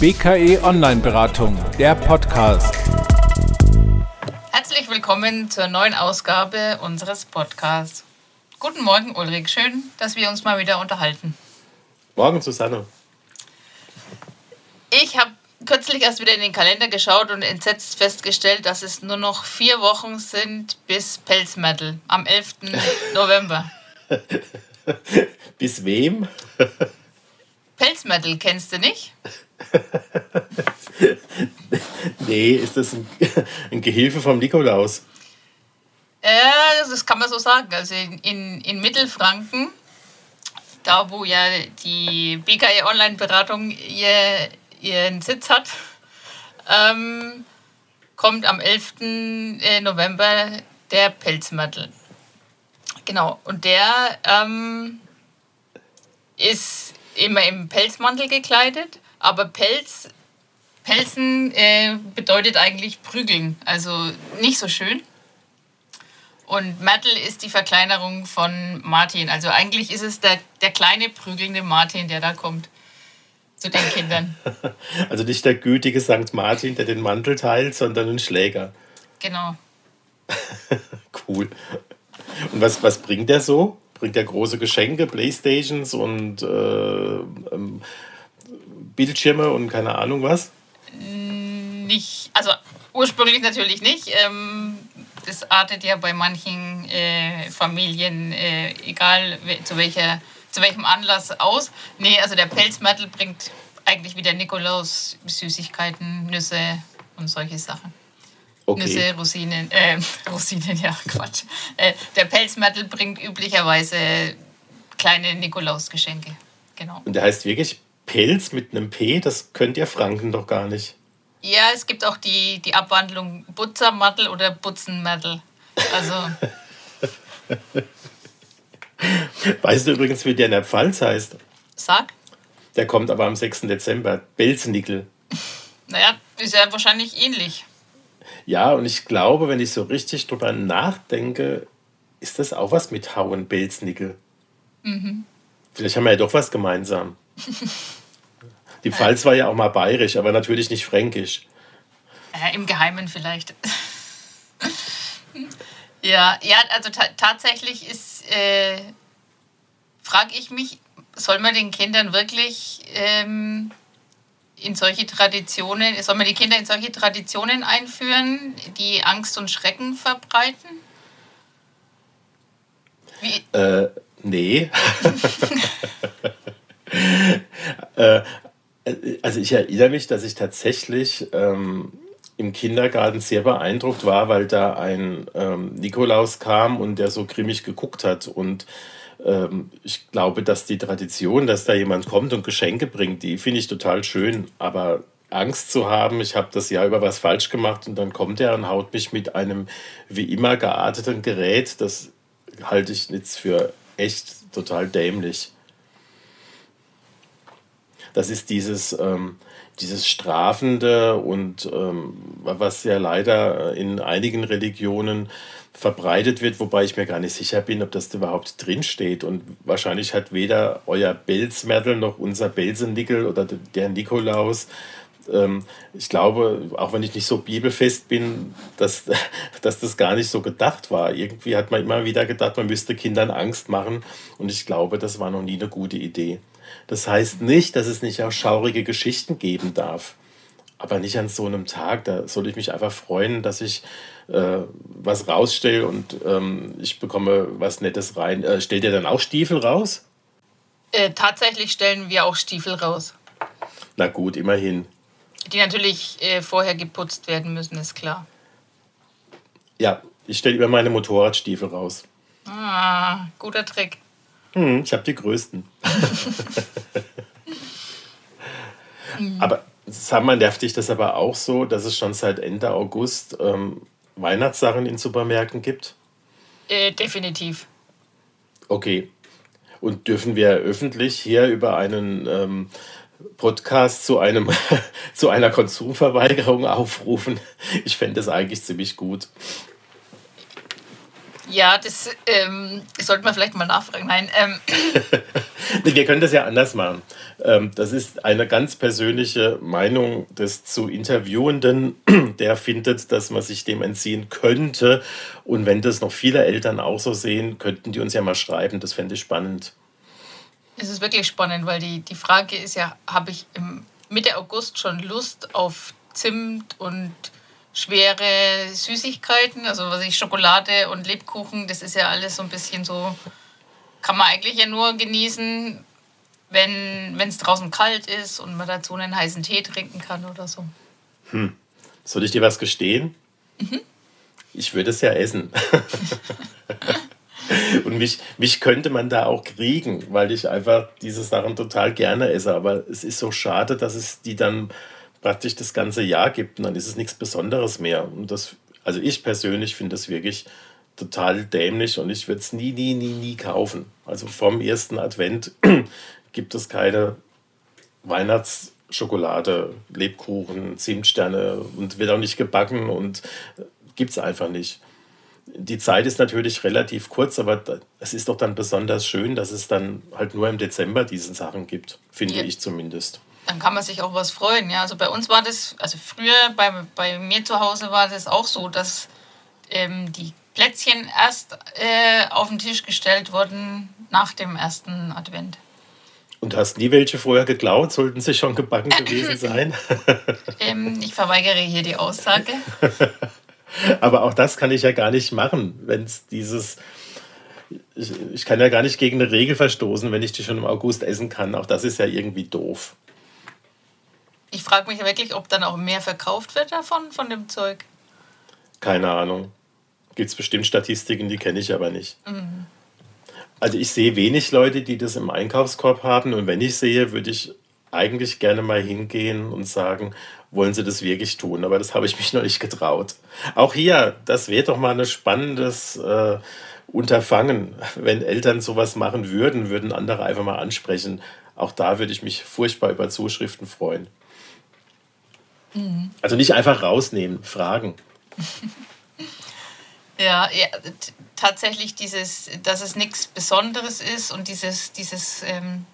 BKE Online Beratung, der Podcast. Herzlich willkommen zur neuen Ausgabe unseres Podcasts. Guten Morgen, Ulrich. Schön, dass wir uns mal wieder unterhalten. Morgen, Susanne. Ich habe kürzlich erst wieder in den Kalender geschaut und entsetzt festgestellt, dass es nur noch vier Wochen sind bis Pelzmetal am 11. November. bis wem? Pelzmetal kennst du nicht? nee, ist das ein, ein Gehilfe vom Nikolaus? Ja, das kann man so sagen. Also in, in, in Mittelfranken, da wo ja die BKE Online-Beratung ihr, ihren Sitz hat, ähm, kommt am 11. Äh, November der Pelzmattel. Genau, und der ähm, ist immer im Pelzmantel gekleidet aber Pelz, Pelzen äh, bedeutet eigentlich prügeln, also nicht so schön. Und Mattel ist die Verkleinerung von Martin. Also eigentlich ist es der, der kleine prügelnde Martin, der da kommt zu den Kindern. Also nicht der gütige St. Martin, der den Mantel teilt, sondern ein Schläger. Genau. cool. Und was, was bringt der so? Bringt er große Geschenke, Playstations und äh, ähm, Bildschirme und keine Ahnung was? Nicht, also ursprünglich natürlich nicht. Ähm, das artet ja bei manchen äh, Familien, äh, egal zu, welcher, zu welchem Anlass, aus. Nee, also der Pelzmattel bringt eigentlich wieder Nikolaus Süßigkeiten, Nüsse und solche Sachen. Okay. Nüsse, Rosinen, äh, Rosinen, ja, Quatsch. Äh, der Pelzmattel bringt üblicherweise kleine Nikolausgeschenke. Genau. Und der heißt wirklich Pelz mit einem P, das könnt ihr Franken doch gar nicht. Ja, es gibt auch die, die Abwandlung Butzermattel oder Butzenmattel. Also. weißt du übrigens, wie der in der Pfalz heißt? Sag. Der kommt aber am 6. Dezember. Belznickel. Naja, ist ja wahrscheinlich ähnlich. Ja, und ich glaube, wenn ich so richtig drüber nachdenke, ist das auch was mit Hauen Belznickel. Mhm. Vielleicht haben wir ja doch was gemeinsam. Die Pfalz war ja auch mal bayerisch, aber natürlich nicht fränkisch. Äh, Im Geheimen vielleicht. ja, ja, also tatsächlich ist, äh, frage ich mich, soll man den Kindern wirklich ähm, in solche Traditionen, soll man die Kinder in solche Traditionen einführen, die Angst und Schrecken verbreiten? Wie? Äh, nee. äh, also ich erinnere mich, dass ich tatsächlich ähm, im Kindergarten sehr beeindruckt war, weil da ein ähm, Nikolaus kam und der so grimmig geguckt hat. Und ähm, ich glaube, dass die Tradition, dass da jemand kommt und Geschenke bringt, die finde ich total schön. Aber Angst zu haben, ich habe das Jahr über was falsch gemacht und dann kommt er und haut mich mit einem wie immer gearteten Gerät, das halte ich jetzt für echt total dämlich. Das ist dieses, ähm, dieses Strafende und ähm, was ja leider in einigen Religionen verbreitet wird, wobei ich mir gar nicht sicher bin, ob das überhaupt drinsteht. Und wahrscheinlich hat weder euer Belzmertel noch unser Belsenickel oder der Nikolaus ähm, ich glaube, auch wenn ich nicht so bibelfest bin, dass, dass das gar nicht so gedacht war. Irgendwie hat man immer wieder gedacht, man müsste Kindern Angst machen. Und ich glaube, das war noch nie eine gute Idee. Das heißt nicht, dass es nicht auch schaurige Geschichten geben darf. Aber nicht an so einem Tag. Da soll ich mich einfach freuen, dass ich äh, was rausstelle und ähm, ich bekomme was Nettes rein. Äh, stellt ihr dann auch Stiefel raus? Äh, tatsächlich stellen wir auch Stiefel raus. Na gut, immerhin. Die natürlich äh, vorher geputzt werden müssen, ist klar. Ja, ich stelle immer meine Motorradstiefel raus. Ah, guter Trick. Hm, ich habe die größten. aber sag mal, nervt dich das aber auch so, dass es schon seit Ende August ähm, Weihnachtssachen in Supermärkten gibt? Äh, definitiv. Okay. Und dürfen wir öffentlich hier über einen ähm, Podcast zu, einem, zu einer Konsumverweigerung aufrufen? Ich fände das eigentlich ziemlich gut. Ja, das ähm, sollte man vielleicht mal nachfragen. Nein. Ähm. Wir können das ja anders machen. Ähm, das ist eine ganz persönliche Meinung des zu Interviewenden, der findet, dass man sich dem entziehen könnte. Und wenn das noch viele Eltern auch so sehen, könnten die uns ja mal schreiben. Das fände ich spannend. Es ist wirklich spannend, weil die, die Frage ist ja, habe ich im Mitte August schon Lust auf Zimt und schwere Süßigkeiten, also was ich Schokolade und Lebkuchen, das ist ja alles so ein bisschen so, kann man eigentlich ja nur genießen, wenn es draußen kalt ist und man dazu einen heißen Tee trinken kann oder so. Hm. Soll ich dir was gestehen? Mhm. Ich würde es ja essen. und mich, mich könnte man da auch kriegen, weil ich einfach diese Sachen total gerne esse. Aber es ist so schade, dass es die dann praktisch das ganze Jahr gibt und dann ist es nichts Besonderes mehr. Und das, also ich persönlich finde das wirklich total dämlich und ich würde es nie, nie, nie, nie kaufen. Also vom ersten Advent gibt es keine Weihnachtsschokolade, Lebkuchen, Zimtsterne und wird auch nicht gebacken und gibt es einfach nicht. Die Zeit ist natürlich relativ kurz, aber es ist doch dann besonders schön, dass es dann halt nur im Dezember diese Sachen gibt, finde ja. ich zumindest dann kann man sich auch was freuen. Ja, also bei uns war das, also früher bei, bei mir zu Hause war das auch so, dass ähm, die Plätzchen erst äh, auf den Tisch gestellt wurden nach dem ersten Advent. Und hast nie welche vorher geklaut? Sollten sie schon gebacken gewesen sein? ähm, ich verweigere hier die Aussage. Aber auch das kann ich ja gar nicht machen, wenn es dieses. Ich, ich kann ja gar nicht gegen eine Regel verstoßen, wenn ich die schon im August essen kann. Auch das ist ja irgendwie doof. Ich frage mich wirklich, ob dann auch mehr verkauft wird davon, von dem Zeug. Keine Ahnung. Gibt es bestimmt Statistiken, die kenne ich aber nicht. Mhm. Also ich sehe wenig Leute, die das im Einkaufskorb haben. Und wenn ich sehe, würde ich eigentlich gerne mal hingehen und sagen, wollen sie das wirklich tun? Aber das habe ich mich noch nicht getraut. Auch hier, das wäre doch mal ein spannendes äh, Unterfangen. Wenn Eltern sowas machen würden, würden andere einfach mal ansprechen. Auch da würde ich mich furchtbar über Zuschriften freuen. Mhm. Also nicht einfach rausnehmen, fragen. ja, ja, tatsächlich dieses, dass es nichts Besonderes ist und dieses, dieses ähm,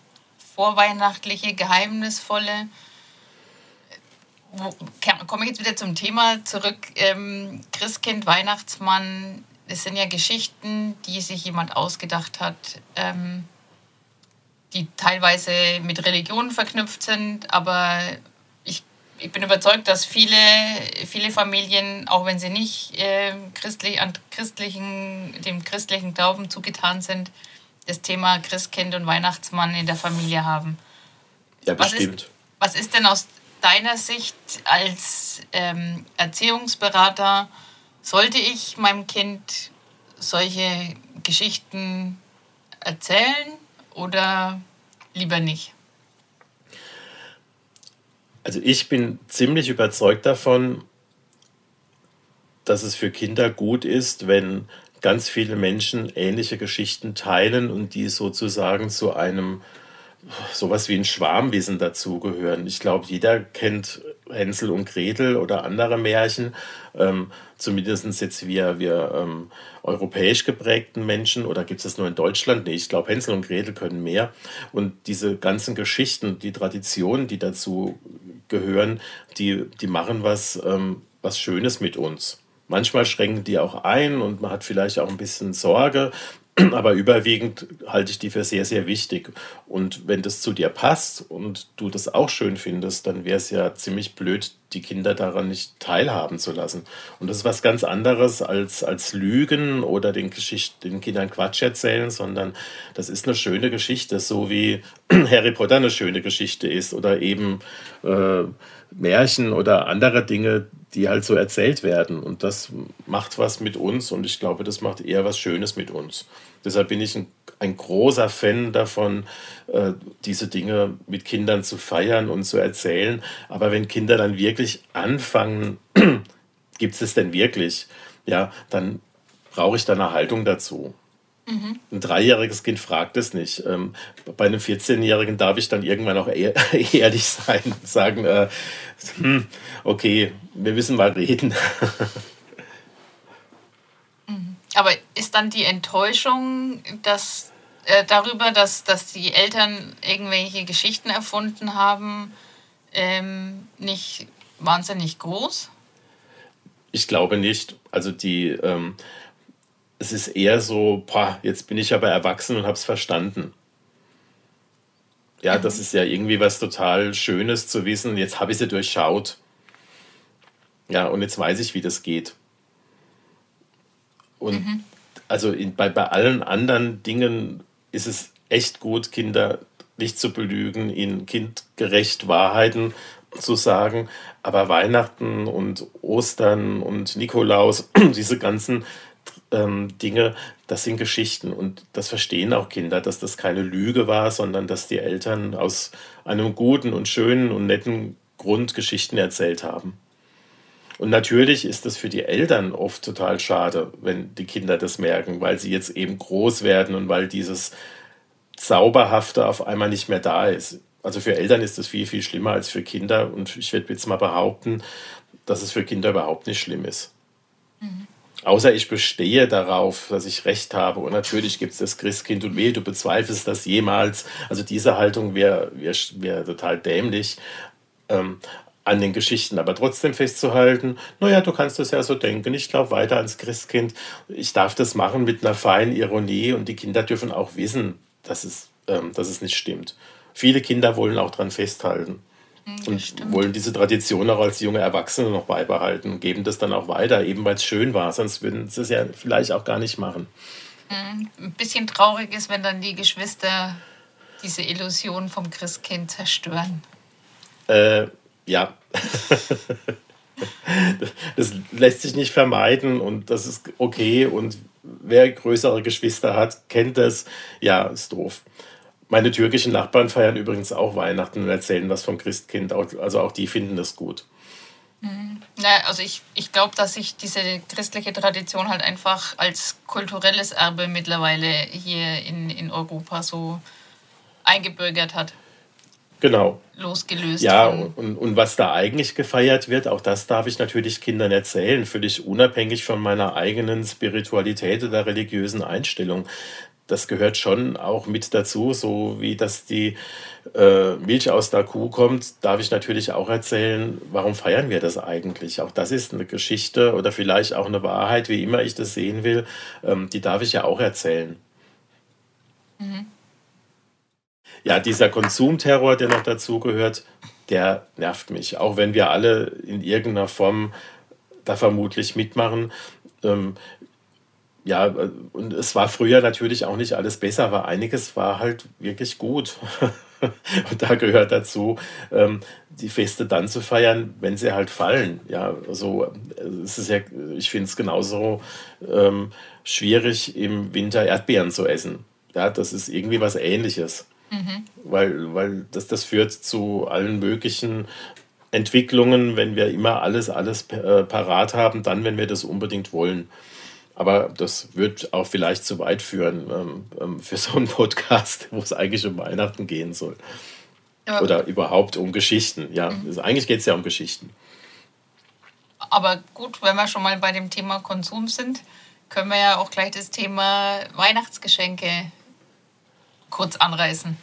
vorweihnachtliche, geheimnisvolle. Komme ich jetzt wieder zum Thema zurück. Ähm, Christkind, Weihnachtsmann, das sind ja Geschichten, die sich jemand ausgedacht hat, ähm, die teilweise mit Religion verknüpft sind, aber ich bin überzeugt, dass viele, viele Familien, auch wenn sie nicht äh, christlich, an christlichen, dem christlichen Glauben zugetan sind, das Thema Christkind und Weihnachtsmann in der Familie haben. Ja, bestimmt. Was ist, was ist denn aus deiner Sicht als ähm, Erziehungsberater, sollte ich meinem Kind solche Geschichten erzählen oder lieber nicht? Also ich bin ziemlich überzeugt davon, dass es für Kinder gut ist, wenn ganz viele Menschen ähnliche Geschichten teilen und die sozusagen zu einem sowas wie ein Schwarmwissen dazugehören. Ich glaube, jeder kennt Hänsel und Gretel oder andere Märchen, ähm, zumindest jetzt wir, wir ähm, europäisch geprägten Menschen, oder gibt es das nur in Deutschland? Nee, ich glaube, Hänsel und Gretel können mehr. Und diese ganzen Geschichten, die Traditionen, die dazu gehören, die, die machen was, ähm, was Schönes mit uns. Manchmal schränken die auch ein und man hat vielleicht auch ein bisschen Sorge, aber überwiegend halte ich die für sehr, sehr wichtig. Und wenn das zu dir passt und du das auch schön findest, dann wäre es ja ziemlich blöd, die Kinder daran nicht teilhaben zu lassen. Und das ist was ganz anderes als, als Lügen oder den, Geschicht den Kindern Quatsch erzählen, sondern das ist eine schöne Geschichte, so wie Harry Potter eine schöne Geschichte ist oder eben äh, Märchen oder andere Dinge, die halt so erzählt werden. Und das macht was mit uns und ich glaube, das macht eher was Schönes mit uns. Deshalb bin ich ein, ein großer Fan davon, äh, diese Dinge mit Kindern zu feiern und zu erzählen. Aber wenn Kinder dann wirklich anfangen, gibt es es denn wirklich? Ja, dann brauche ich da eine Haltung dazu. Mhm. Ein dreijähriges Kind fragt es nicht. Ähm, bei einem 14-Jährigen darf ich dann irgendwann auch ehrlich sein und sagen, äh, hm, okay, wir müssen mal reden. Mhm. Aber ist dann die Enttäuschung dass, äh, darüber, dass, dass die Eltern irgendwelche Geschichten erfunden haben, ähm, nicht wahnsinnig groß? Ich glaube nicht. Also die, ähm, es ist eher so, boah, jetzt bin ich aber erwachsen und habe es verstanden. Ja, mhm. das ist ja irgendwie was total Schönes zu wissen. Jetzt habe ich sie durchschaut. Ja, und jetzt weiß ich, wie das geht. Und mhm. also in, bei, bei allen anderen Dingen ist es echt gut, Kinder nicht zu belügen, ihnen kindgerecht Wahrheiten zu sagen. Aber Weihnachten und Ostern und Nikolaus, diese ganzen ähm, Dinge, das sind Geschichten und das verstehen auch Kinder, dass das keine Lüge war, sondern dass die Eltern aus einem guten und schönen und netten Grund Geschichten erzählt haben. Und natürlich ist das für die Eltern oft total schade, wenn die Kinder das merken, weil sie jetzt eben groß werden und weil dieses Zauberhafte auf einmal nicht mehr da ist. Also für Eltern ist das viel, viel schlimmer als für Kinder. Und ich werde jetzt mal behaupten, dass es für Kinder überhaupt nicht schlimm ist. Mhm. Außer ich bestehe darauf, dass ich recht habe. Und natürlich gibt es das Christkind und weh, du bezweifelst das jemals. Also diese Haltung wäre wär, wär total dämlich. Ähm, an den Geschichten aber trotzdem festzuhalten, naja, du kannst das ja so denken, ich glaube weiter ans Christkind, ich darf das machen mit einer feinen Ironie und die Kinder dürfen auch wissen, dass es, ähm, dass es nicht stimmt. Viele Kinder wollen auch daran festhalten mhm, und stimmt. wollen diese Tradition auch als junge Erwachsene noch beibehalten und geben das dann auch weiter, eben weil es schön war. Sonst würden sie es ja vielleicht auch gar nicht machen. Mhm. Ein bisschen traurig ist, wenn dann die Geschwister diese Illusion vom Christkind zerstören. Äh, ja. das lässt sich nicht vermeiden und das ist okay. Und wer größere Geschwister hat, kennt das. Ja, ist doof. Meine türkischen Nachbarn feiern übrigens auch Weihnachten und erzählen was vom Christkind. Also auch die finden das gut. Mhm. Naja, also ich, ich glaube, dass sich diese christliche Tradition halt einfach als kulturelles Erbe mittlerweile hier in, in Europa so eingebürgert hat. Genau. Losgelöst. Ja, und, und was da eigentlich gefeiert wird, auch das darf ich natürlich Kindern erzählen, völlig unabhängig von meiner eigenen Spiritualität oder religiösen Einstellung. Das gehört schon auch mit dazu, so wie dass die äh, Milch aus der Kuh kommt, darf ich natürlich auch erzählen, warum feiern wir das eigentlich? Auch das ist eine Geschichte oder vielleicht auch eine Wahrheit, wie immer ich das sehen will, ähm, die darf ich ja auch erzählen. Mhm ja, dieser Konsumterror, der noch dazugehört, der nervt mich. Auch wenn wir alle in irgendeiner Form da vermutlich mitmachen. Ähm, ja, und es war früher natürlich auch nicht alles besser, aber einiges war halt wirklich gut. und da gehört dazu, ähm, die Feste dann zu feiern, wenn sie halt fallen. Ja, also es ist ja, ich finde es genauso ähm, schwierig, im Winter Erdbeeren zu essen. Ja, das ist irgendwie was Ähnliches. Mhm. Weil, weil das, das führt zu allen möglichen Entwicklungen, wenn wir immer alles, alles äh, parat haben, dann, wenn wir das unbedingt wollen. Aber das wird auch vielleicht zu weit führen ähm, ähm, für so einen Podcast, wo es eigentlich um Weihnachten gehen soll. Ja. Oder überhaupt um Geschichten. Ja, mhm. also eigentlich geht es ja um Geschichten. Aber gut, wenn wir schon mal bei dem Thema Konsum sind, können wir ja auch gleich das Thema Weihnachtsgeschenke kurz anreißen.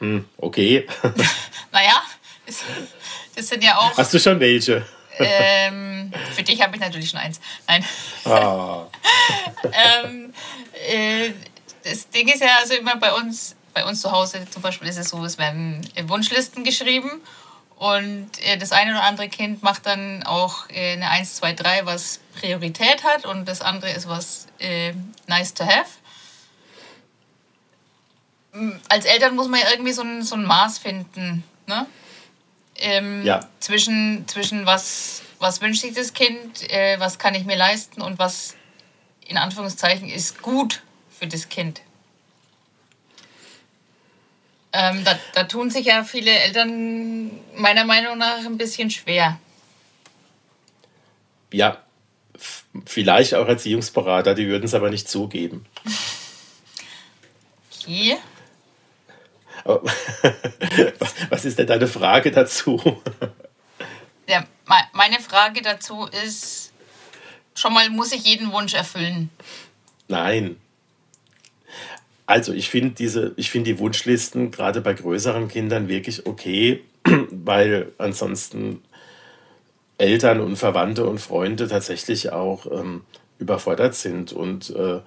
Hm, okay. naja, das, das, sind ja auch. Hast du schon welche? Ähm, für dich habe ich natürlich schon eins. Nein. Ah. ähm, äh, das Ding ist ja also immer bei uns, bei uns zu Hause zum Beispiel ist es so, es werden Wunschlisten geschrieben und äh, das eine oder andere Kind macht dann auch äh, eine 1, 2, 3, was Priorität hat und das andere ist was äh, nice to have als Eltern muss man ja irgendwie so ein, so ein Maß finden. Ne? Ähm, ja. Zwischen, zwischen was, was wünscht sich das Kind, äh, was kann ich mir leisten und was in Anführungszeichen ist gut für das Kind. Ähm, da, da tun sich ja viele Eltern meiner Meinung nach ein bisschen schwer. Ja, vielleicht auch Erziehungsberater, die würden es aber nicht zugeben. Okay. Was ist denn deine Frage dazu? Ja, meine Frage dazu ist, schon mal muss ich jeden Wunsch erfüllen. Nein. Also ich finde diese, ich finde die Wunschlisten gerade bei größeren Kindern wirklich okay, weil ansonsten Eltern und Verwandte und Freunde tatsächlich auch ähm, überfordert sind und äh,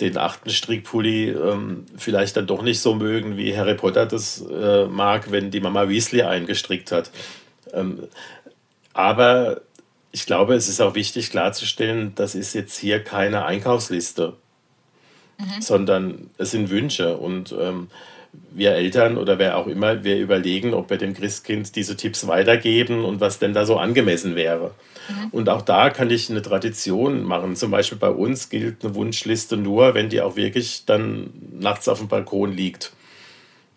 den achten Strickpulli ähm, vielleicht dann doch nicht so mögen, wie Harry Potter das äh, mag, wenn die Mama Weasley eingestrickt hat. Ähm, aber ich glaube, es ist auch wichtig klarzustellen, das ist jetzt hier keine Einkaufsliste, mhm. sondern es sind Wünsche und ähm, wir Eltern oder wer auch immer, wir überlegen, ob wir dem Christkind diese Tipps weitergeben und was denn da so angemessen wäre. Mhm. Und auch da kann ich eine Tradition machen. Zum Beispiel bei uns gilt eine Wunschliste nur, wenn die auch wirklich dann nachts auf dem Balkon liegt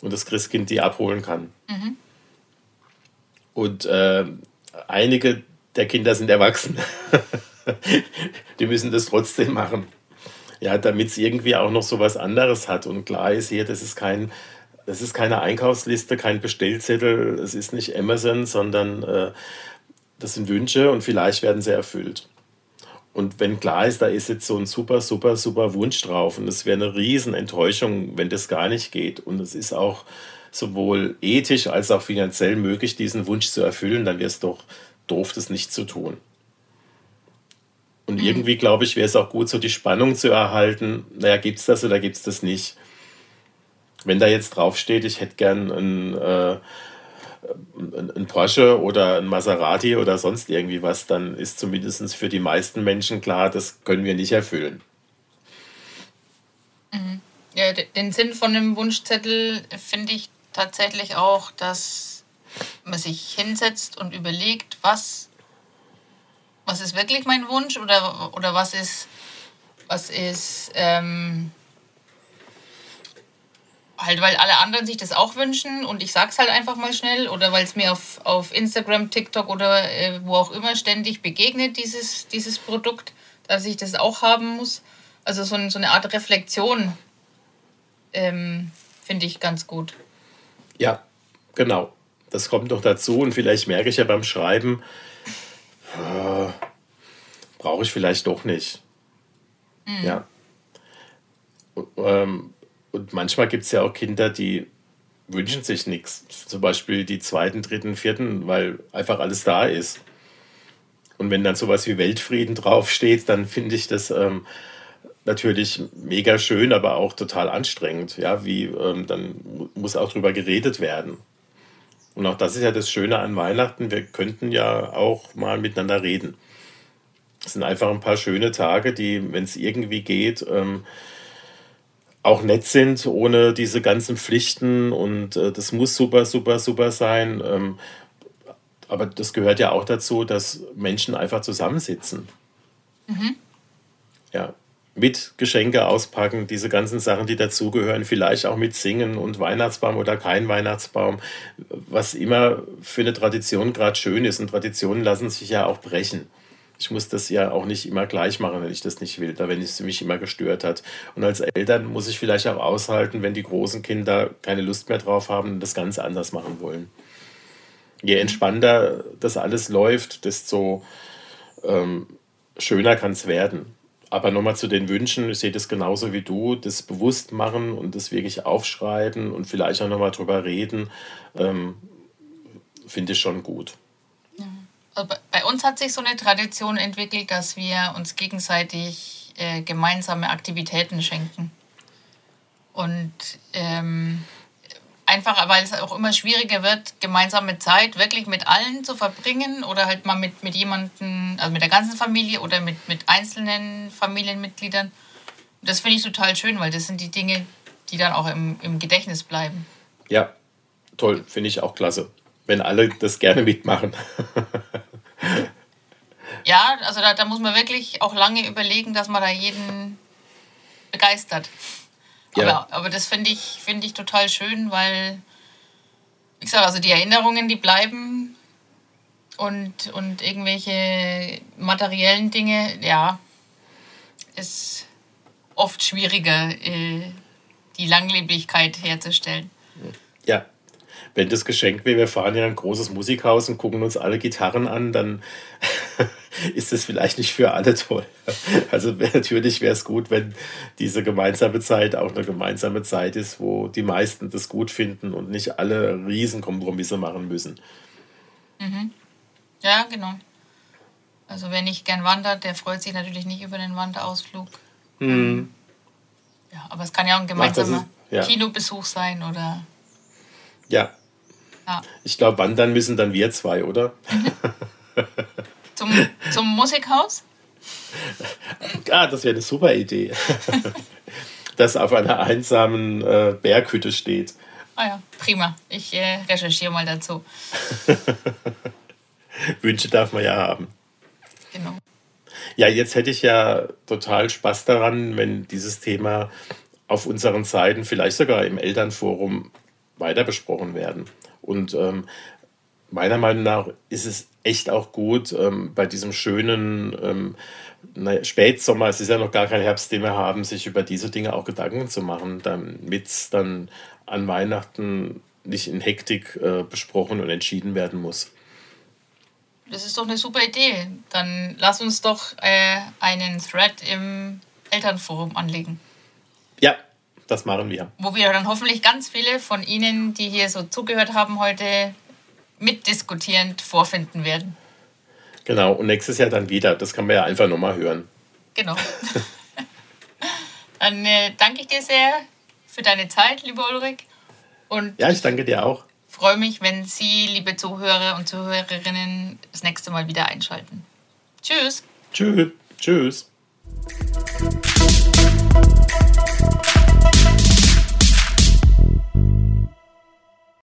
und das Christkind die abholen kann. Mhm. Und äh, einige der Kinder sind erwachsen. die müssen das trotzdem machen. Ja, damit es irgendwie auch noch so was anderes hat. Und klar ist hier, das ist kein, das ist keine Einkaufsliste, kein Bestellzettel, es ist nicht Amazon, sondern äh, das sind Wünsche und vielleicht werden sie erfüllt. Und wenn klar ist, da ist jetzt so ein super, super, super Wunsch drauf und es wäre eine riesen Enttäuschung, wenn das gar nicht geht. Und es ist auch sowohl ethisch als auch finanziell möglich, diesen Wunsch zu erfüllen, dann wäre es doch doof, das nicht zu tun. Und mhm. irgendwie, glaube ich, wäre es auch gut, so die Spannung zu erhalten. Naja, gibt es das oder gibt es das nicht? Wenn da jetzt draufsteht, ich hätte gern ein, äh, ein, Porsche oder ein Maserati oder sonst irgendwie was, dann ist zumindest für die meisten Menschen klar, das können wir nicht erfüllen. Mhm. Ja, den Sinn von einem Wunschzettel finde ich tatsächlich auch, dass man sich hinsetzt und überlegt, was, was ist wirklich mein Wunsch oder, oder was ist, was ist ähm, halt, weil alle anderen sich das auch wünschen und ich sag's halt einfach mal schnell oder weil es mir auf, auf Instagram, TikTok oder äh, wo auch immer ständig begegnet, dieses, dieses Produkt, dass ich das auch haben muss. Also so, so eine Art Reflexion ähm, finde ich ganz gut. Ja, genau. Das kommt noch dazu und vielleicht merke ich ja beim Schreiben, äh, brauche ich vielleicht doch nicht. Mhm. Ja. Ähm, und manchmal gibt es ja auch Kinder, die wünschen sich nichts. Zum Beispiel die zweiten, dritten, vierten, weil einfach alles da ist. Und wenn dann sowas wie Weltfrieden draufsteht, dann finde ich das ähm, natürlich mega schön, aber auch total anstrengend. Ja, wie ähm, dann muss auch drüber geredet werden. Und auch das ist ja das Schöne an Weihnachten. Wir könnten ja auch mal miteinander reden. Es sind einfach ein paar schöne Tage, die, wenn es irgendwie geht, ähm, auch nett sind, ohne diese ganzen Pflichten und äh, das muss super, super, super sein. Ähm, aber das gehört ja auch dazu, dass Menschen einfach zusammensitzen. Mhm. Ja, mit Geschenke auspacken, diese ganzen Sachen, die dazugehören, vielleicht auch mit Singen und Weihnachtsbaum oder kein Weihnachtsbaum, was immer für eine Tradition gerade schön ist. Und Traditionen lassen sich ja auch brechen ich muss das ja auch nicht immer gleich machen, wenn ich das nicht will, da wenn es mich immer gestört hat. Und als Eltern muss ich vielleicht auch aushalten, wenn die großen Kinder keine Lust mehr drauf haben und das ganz anders machen wollen. Je entspannter das alles läuft, desto ähm, schöner kann es werden. Aber nochmal zu den Wünschen, ich sehe das genauso wie du, das bewusst machen und das wirklich aufschreiben und vielleicht auch nochmal drüber reden, ähm, finde ich schon gut. Also bei uns hat sich so eine Tradition entwickelt, dass wir uns gegenseitig äh, gemeinsame Aktivitäten schenken. Und ähm, einfach, weil es auch immer schwieriger wird, gemeinsame Zeit wirklich mit allen zu verbringen oder halt mal mit, mit jemandem, also mit der ganzen Familie oder mit, mit einzelnen Familienmitgliedern. Das finde ich total schön, weil das sind die Dinge, die dann auch im, im Gedächtnis bleiben. Ja, toll, finde ich auch klasse, wenn alle das gerne mitmachen. ja, also da, da muss man wirklich auch lange überlegen, dass man da jeden begeistert. Ja. Aber, aber das finde ich, find ich total schön, weil, wie gesagt, also die Erinnerungen, die bleiben und, und irgendwelche materiellen Dinge, ja, ist oft schwieriger, äh, die Langlebigkeit herzustellen. Ja, wenn das Geschenk wäre, wir fahren ja ein großes Musikhaus und gucken uns alle Gitarren an, dann ist es vielleicht nicht für alle toll. Also natürlich wäre es gut, wenn diese gemeinsame Zeit auch eine gemeinsame Zeit ist, wo die meisten das gut finden und nicht alle Riesenkompromisse machen müssen. Mhm. Ja, genau. Also wer nicht gern wandert, der freut sich natürlich nicht über den Wanderausflug. Mhm. Ja, aber es kann ja auch ein gemeinsamer ist, ja. Kinobesuch sein oder. Ja. ja. Ich glaube, wandern müssen dann wir zwei, oder? Mhm. Zum, zum Musikhaus? Ah, das wäre eine super Idee. das auf einer einsamen äh, Berghütte steht. Ah ja, prima. Ich äh, recherchiere mal dazu. Wünsche darf man ja haben. Genau. Ja, jetzt hätte ich ja total Spaß daran, wenn dieses Thema auf unseren Seiten, vielleicht sogar im Elternforum, weiter besprochen werden. Und ähm, meiner Meinung nach ist es echt auch gut, ähm, bei diesem schönen ähm, na, Spätsommer, es ist ja noch gar kein Herbst, den wir haben, sich über diese Dinge auch Gedanken zu machen, damit es dann an Weihnachten nicht in Hektik äh, besprochen und entschieden werden muss. Das ist doch eine super Idee. Dann lass uns doch äh, einen Thread im Elternforum anlegen. Ja, das machen wir. Wo wir dann hoffentlich ganz viele von Ihnen, die hier so zugehört haben, heute mitdiskutierend vorfinden werden. Genau, und nächstes Jahr dann wieder. Das kann man ja einfach nochmal hören. Genau. dann äh, danke ich dir sehr für deine Zeit, lieber Ulrich. Und ja, ich danke dir auch. Freue mich, wenn Sie, liebe Zuhörer und Zuhörerinnen, das nächste Mal wieder einschalten. Tschüss. Tschüss. Tschüss.